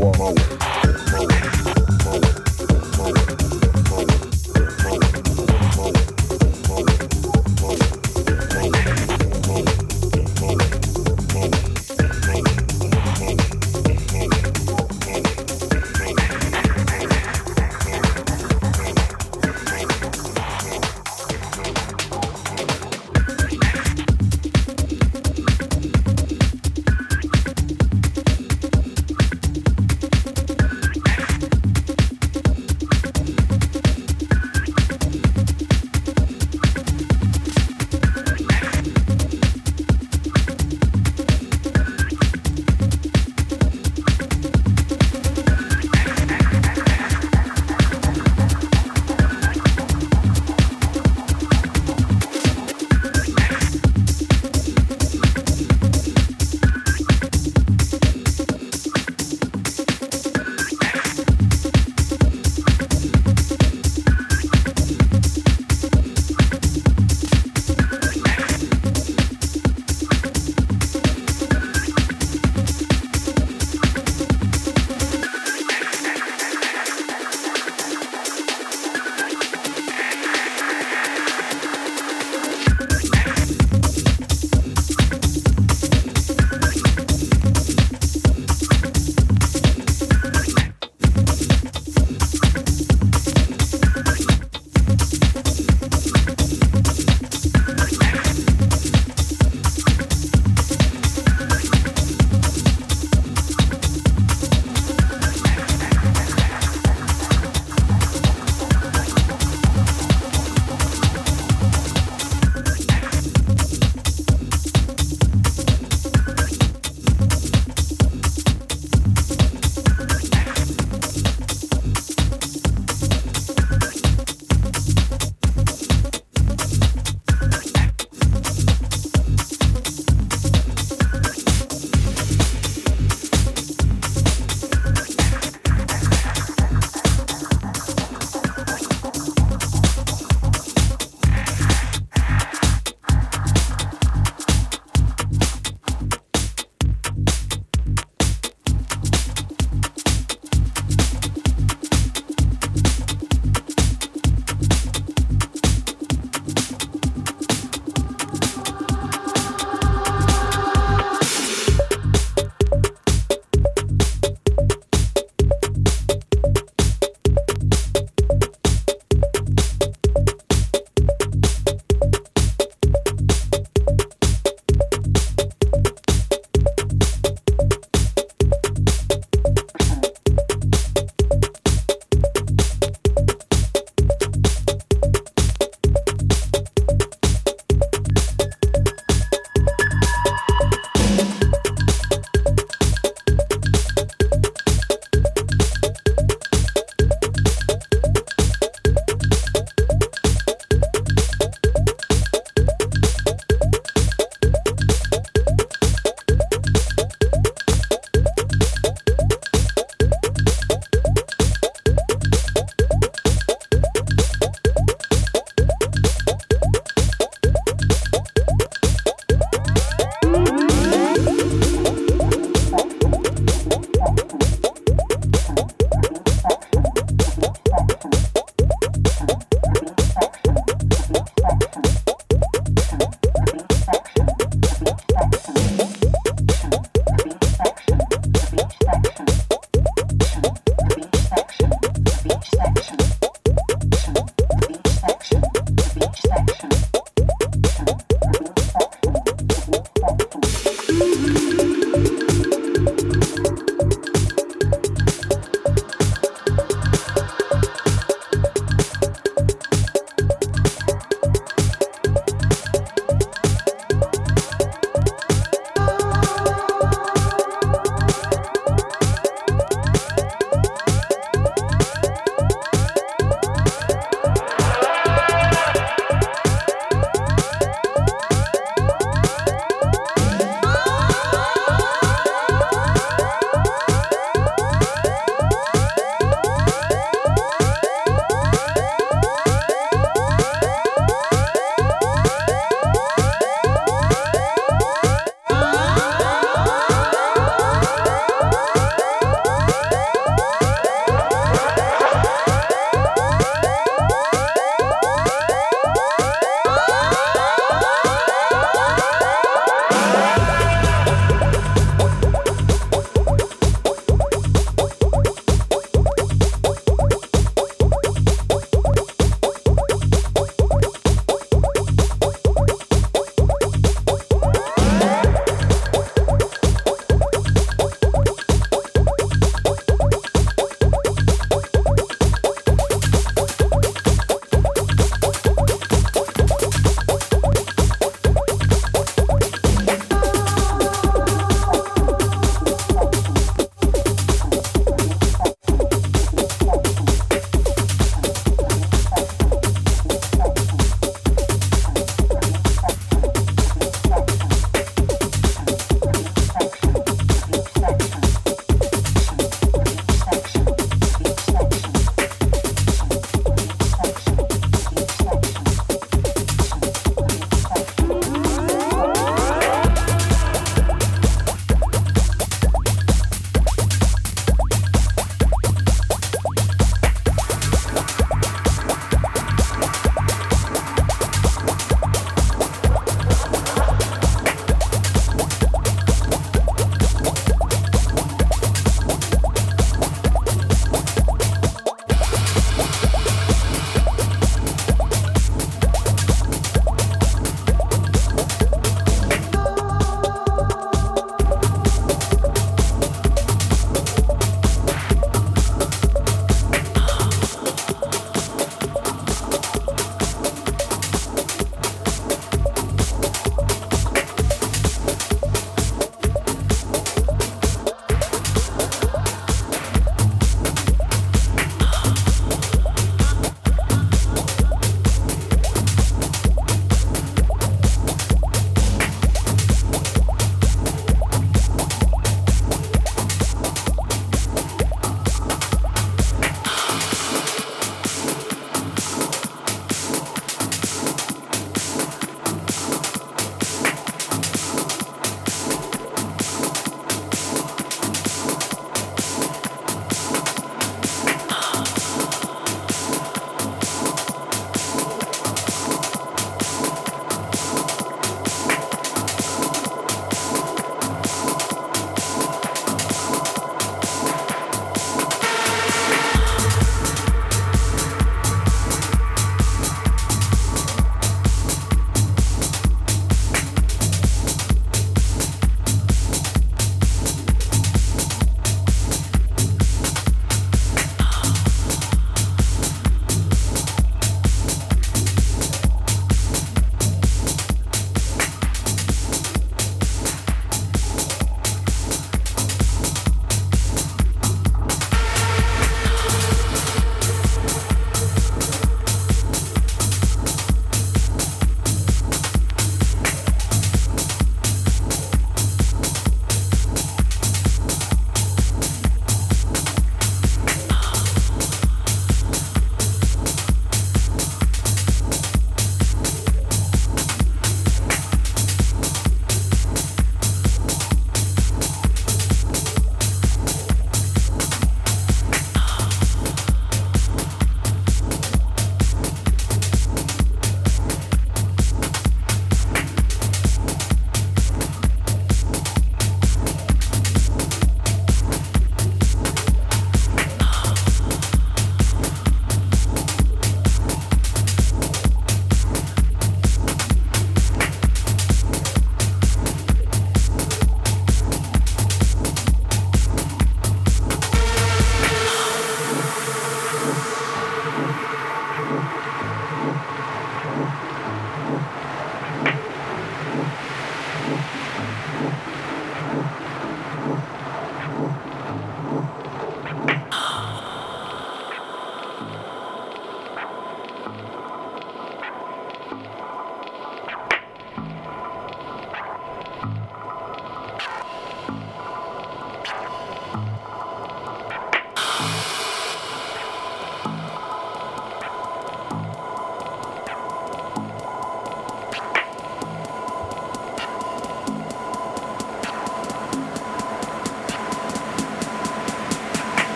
go my way. My way. My way. My way.